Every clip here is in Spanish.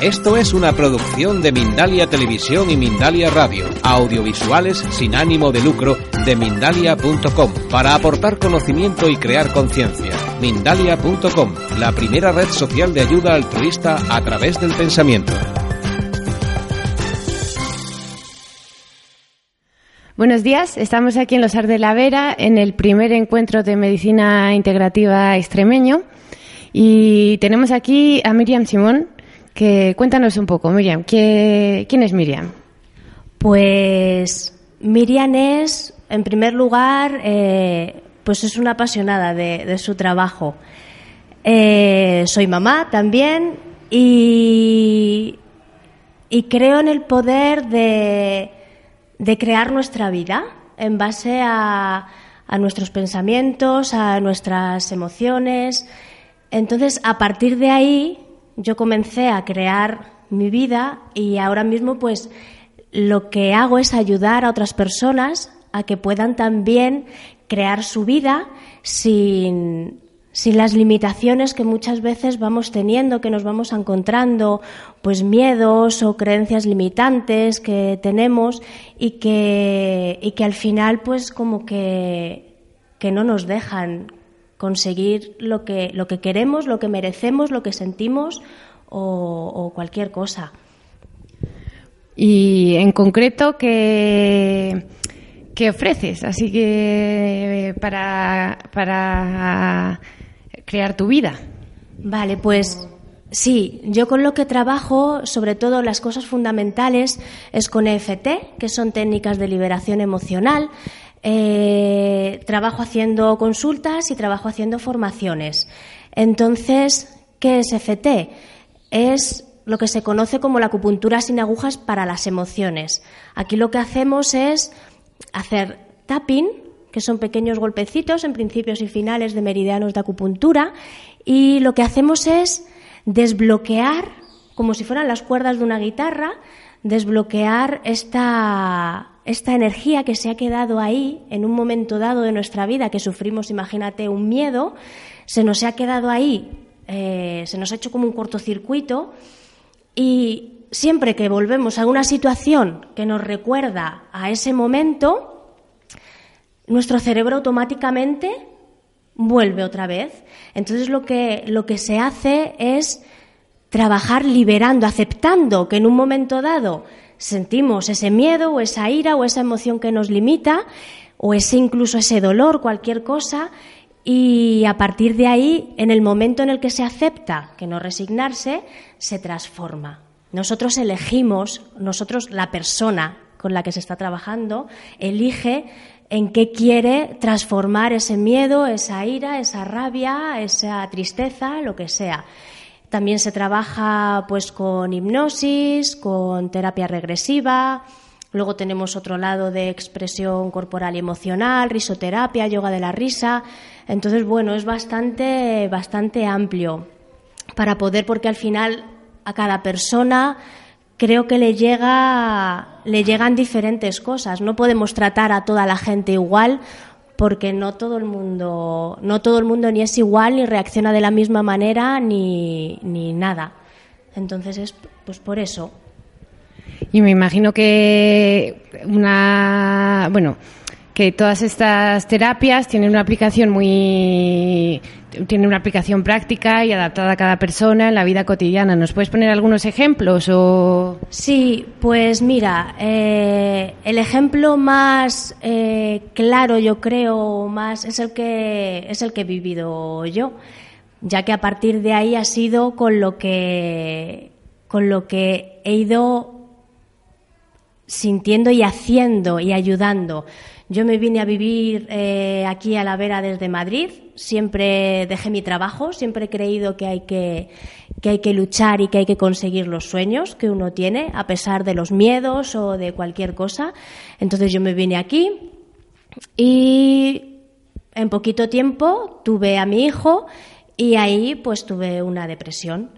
Esto es una producción de Mindalia Televisión y Mindalia Radio, audiovisuales sin ánimo de lucro de mindalia.com, para aportar conocimiento y crear conciencia. Mindalia.com, la primera red social de ayuda altruista a través del pensamiento. Buenos días, estamos aquí en Los Ar de la Vera en el primer encuentro de medicina integrativa extremeño y tenemos aquí a Miriam Simón, que cuéntanos un poco, Miriam, ¿qué- ¿quién es Miriam? Pues Miriam es, en primer lugar, eh, pues es una apasionada de, de su trabajo. Eh, soy mamá también y, y creo en el poder de, de crear nuestra vida en base a, a nuestros pensamientos, a nuestras emociones. Entonces, a partir de ahí, yo comencé a crear mi vida y ahora mismo, pues, lo que hago es ayudar a otras personas a que puedan también crear su vida sin, sin las limitaciones que muchas veces vamos teniendo, que nos vamos encontrando, pues miedos o creencias limitantes que tenemos y que, y que al final pues como que, que no nos dejan conseguir lo que, lo que queremos, lo que merecemos, lo que sentimos o, o cualquier cosa. Y en concreto, ¿qué, qué ofreces? Así que para, para crear tu vida. Vale, pues sí, yo con lo que trabajo, sobre todo las cosas fundamentales, es con EFT, que son técnicas de liberación emocional. Eh, trabajo haciendo consultas y trabajo haciendo formaciones. Entonces, ¿qué es EFT? Es lo que se conoce como la acupuntura sin agujas para las emociones. Aquí lo que hacemos es hacer tapping, que son pequeños golpecitos en principios y finales de meridianos de acupuntura, y lo que hacemos es desbloquear, como si fueran las cuerdas de una guitarra, desbloquear esta, esta energía que se ha quedado ahí en un momento dado de nuestra vida, que sufrimos, imagínate, un miedo, se nos ha quedado ahí, eh, se nos ha hecho como un cortocircuito, y siempre que volvemos a una situación que nos recuerda a ese momento, nuestro cerebro automáticamente vuelve otra vez. Entonces lo que, lo que se hace es trabajar liberando, aceptando que en un momento dado sentimos ese miedo o esa ira o esa emoción que nos limita o ese incluso ese dolor, cualquier cosa, y a partir de ahí, en el momento en el que se acepta que no resignarse, se transforma. Nosotros elegimos, nosotros, la persona con la que se está trabajando, elige en qué quiere transformar ese miedo, esa ira, esa rabia, esa tristeza, lo que sea. También se trabaja pues con hipnosis, con terapia regresiva, Luego tenemos otro lado de expresión corporal y emocional, risoterapia, yoga de la risa. Entonces, bueno, es bastante, bastante amplio para poder, porque al final a cada persona creo que le llega, le llegan diferentes cosas. No podemos tratar a toda la gente igual porque no todo el mundo, no todo el mundo ni es igual, ni reacciona de la misma manera, ni, ni nada. Entonces es pues por eso. Y me imagino que una, bueno, que todas estas terapias tienen una aplicación muy, tienen una aplicación práctica y adaptada a cada persona en la vida cotidiana. ¿Nos puedes poner algunos ejemplos o? Sí, pues mira, eh, el ejemplo más eh, claro, yo creo, más es el que es el que he vivido yo, ya que a partir de ahí ha sido con lo que con lo que he ido sintiendo y haciendo y ayudando. Yo me vine a vivir eh, aquí a la vera desde Madrid, siempre dejé mi trabajo, siempre he creído que hay que, que hay que luchar y que hay que conseguir los sueños que uno tiene, a pesar de los miedos o de cualquier cosa. Entonces yo me vine aquí y en poquito tiempo tuve a mi hijo y ahí pues tuve una depresión.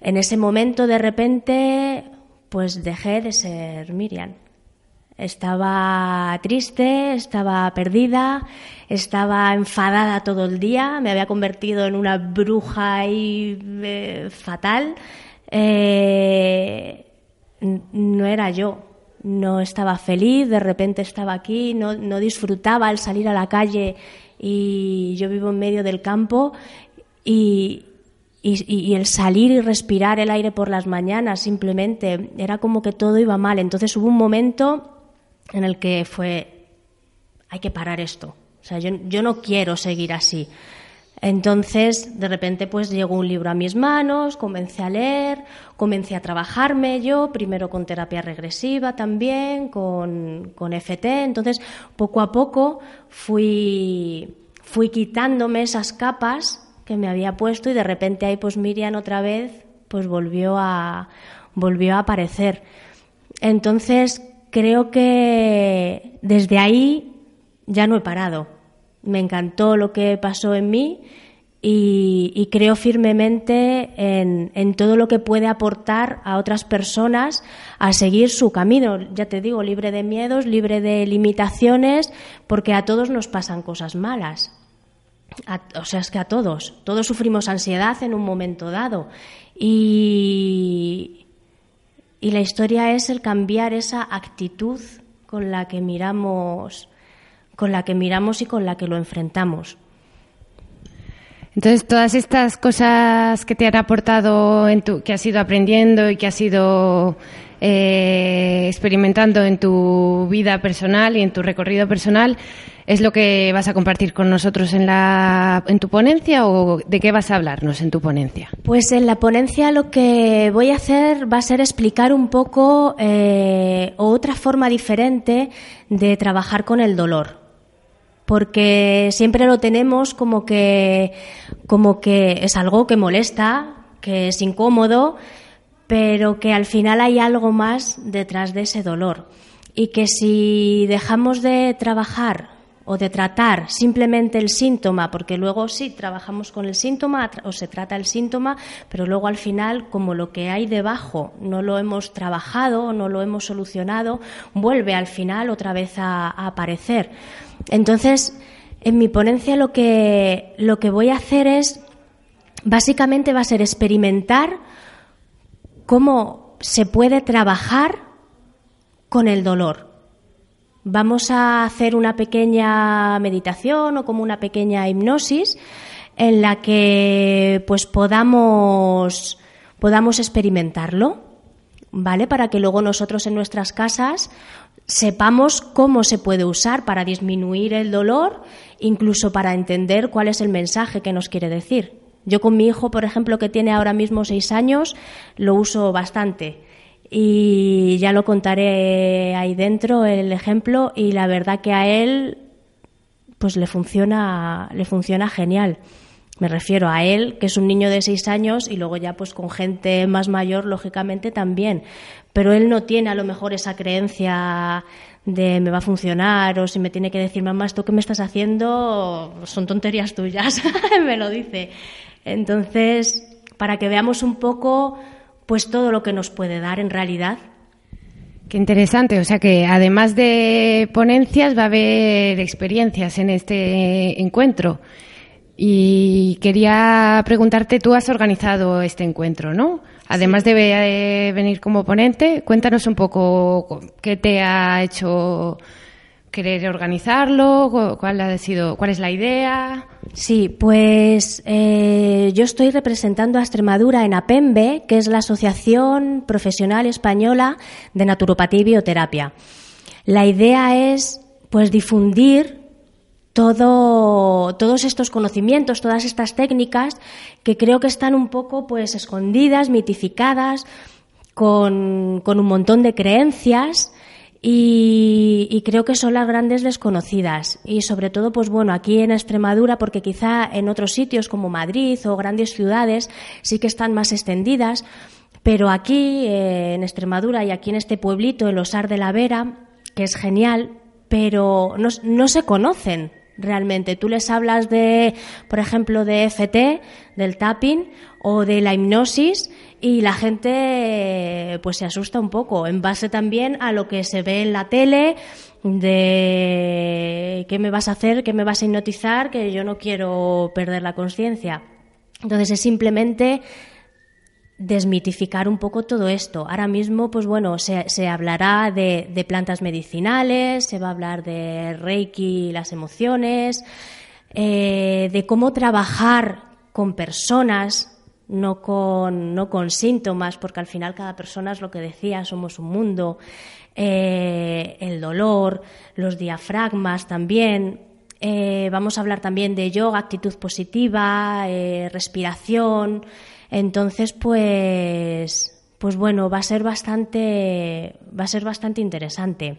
En ese momento de repente pues dejé de ser Miriam. Estaba triste, estaba perdida, estaba enfadada todo el día, me había convertido en una bruja y eh, fatal. Eh, no era yo, no estaba feliz, de repente estaba aquí, no, no disfrutaba al salir a la calle y yo vivo en medio del campo y, y, el salir y respirar el aire por las mañanas simplemente era como que todo iba mal. Entonces hubo un momento en el que fue, hay que parar esto. O sea, yo, no quiero seguir así. Entonces, de repente, pues llegó un libro a mis manos, comencé a leer, comencé a trabajarme yo, primero con terapia regresiva también, con, con FT. Entonces, poco a poco fui, fui quitándome esas capas que me había puesto y de repente ahí pues Miriam otra vez pues volvió a volvió a aparecer. Entonces creo que desde ahí ya no he parado. Me encantó lo que pasó en mí y, creo firmemente en, en, todo lo que puede aportar a otras personas a seguir su camino. Ya te digo, libre de miedos, libre de limitaciones, porque a todos nos pasan cosas malas o sea, es que a todos, todos sufrimos ansiedad en un momento dado. Y, y la historia es el cambiar esa actitud con la que miramos, con la que miramos y con la que lo enfrentamos. Entonces, todas estas cosas que te han aportado, en tu, que has ido aprendiendo y que has ido eh, experimentando en tu vida personal y en tu recorrido personal, ¿Es lo que vas a compartir con nosotros en, la, en tu ponencia o de qué vas a hablarnos en tu ponencia? Pues en la ponencia lo que voy a hacer va a ser explicar un poco eh, otra forma diferente de trabajar con el dolor. Porque siempre lo tenemos como que, como que es algo que molesta, que es incómodo, pero que al final hay algo más detrás de ese dolor. Y que si dejamos de trabajar o de tratar simplemente el síntoma, porque luego sí trabajamos con el síntoma o se trata el síntoma, pero luego al final, como lo que hay debajo no lo hemos trabajado, no lo hemos solucionado, vuelve al final otra vez a, aparecer. Entonces, en mi ponencia lo que, lo que voy a hacer es, básicamente va a ser experimentar cómo se puede trabajar con el dolor Vamos a hacer una pequeña meditación o como una pequeña hipnosis en la que pues podamos, podamos experimentarlo, ¿vale? Para que luego nosotros en nuestras casas sepamos cómo se puede usar para disminuir el dolor, incluso para entender cuál es el mensaje que nos quiere decir. Yo con mi hijo, por ejemplo, que tiene ahora mismo seis años, lo uso bastante. Y ya lo contaré ahí dentro el ejemplo y la verdad que a él pues le funciona le funciona genial me refiero a él que es un niño de seis años y luego ya pues con gente más mayor lógicamente también pero él no tiene a lo mejor esa creencia de me va a funcionar o si me tiene que decir mamá esto que me estás haciendo son tonterías tuyas me lo dice entonces para que veamos un poco pues todo lo que nos puede dar en realidad. Qué interesante, o sea que además de ponencias va a haber experiencias en este encuentro. Y quería preguntarte, tú has organizado este encuentro, ¿no? Además de venir como ponente, cuéntanos un poco qué te ha hecho querer organizarlo, cuál ha sido, cuál es la idea. Sí, pues eh, yo estoy representando a Extremadura en APEMBE, que es la Asociación Profesional Española de Naturopatía y Bioterapia. La idea es, pues, difundir todo, todos estos conocimientos, todas estas técnicas que creo que están un poco, pues, escondidas, mitificadas, con, con un montón de creencias y, creo que son las grandes desconocidas. Y sobre todo, pues bueno, aquí en Extremadura, porque quizá en otros sitios como Madrid o grandes ciudades sí que están más extendidas, pero aquí eh, en Extremadura y aquí en este pueblito, en Osar de la Vera, que es genial, pero no, no se conocen realmente. Tú les hablas de, por ejemplo, de FT, del tapping o de la hipnosis y la gente pues se asusta un poco en base también a lo que se ve en la tele de qué me vas a hacer, qué me vas a hipnotizar, que yo no quiero perder la conciencia. Entonces es simplemente desmitificar un poco todo esto. Ahora mismo, pues bueno, se, se hablará de, de, plantas medicinales, se va a hablar de Reiki, las emociones, eh, de cómo trabajar con personas no con, no con síntomas, porque al final cada persona es lo que decía, somos un mundo, eh, el dolor, los diafragmas también. Eh, vamos a hablar también de yoga, actitud positiva, respiración. Entonces, pues, pues bueno, va a ser bastante, va a ser bastante interesante.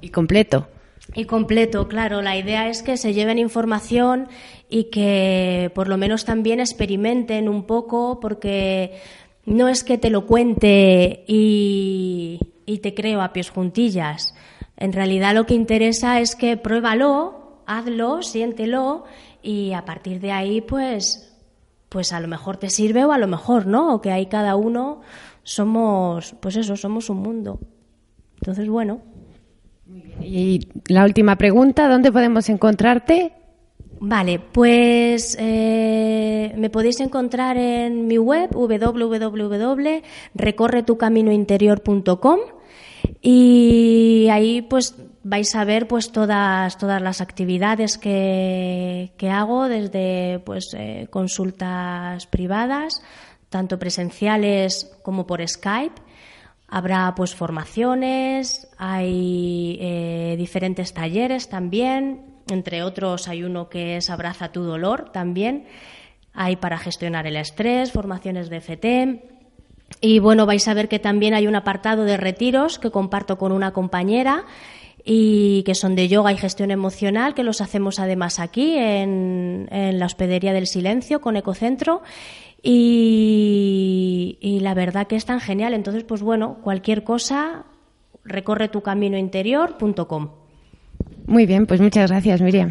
Y completo. Y completo, claro. La idea es que se lleven información y que por lo menos también experimenten un poco, porque no es que te lo cuente y, te creo a pies juntillas. En realidad lo que interesa es que pruébalo, hazlo, siéntelo y a partir de ahí, pues, pues a lo mejor te sirve o a lo mejor no, o que ahí cada uno somos, pues eso, somos un mundo. Entonces, bueno. Y la última pregunta, ¿dónde podemos encontrarte? Vale, pues eh, me podéis encontrar en mi web www.recorretucaminointerior.com y ahí pues vais a ver pues todas todas las actividades que, que hago desde pues eh, consultas privadas tanto presenciales como por Skype. Habrá pues formaciones, hay eh, diferentes talleres también, entre otros hay uno que es Abraza tu dolor también, hay para gestionar el estrés, formaciones de FT. Y bueno, vais a ver que también hay un apartado de retiros que comparto con una compañera y que son de yoga y gestión emocional, que los hacemos además aquí en, en la Hospedería del Silencio con Ecocentro. Y, la verdad que es tan genial. Entonces, pues bueno, cualquier cosa, recorre tu camino interior.com. Muy bien, pues muchas gracias, Miriam.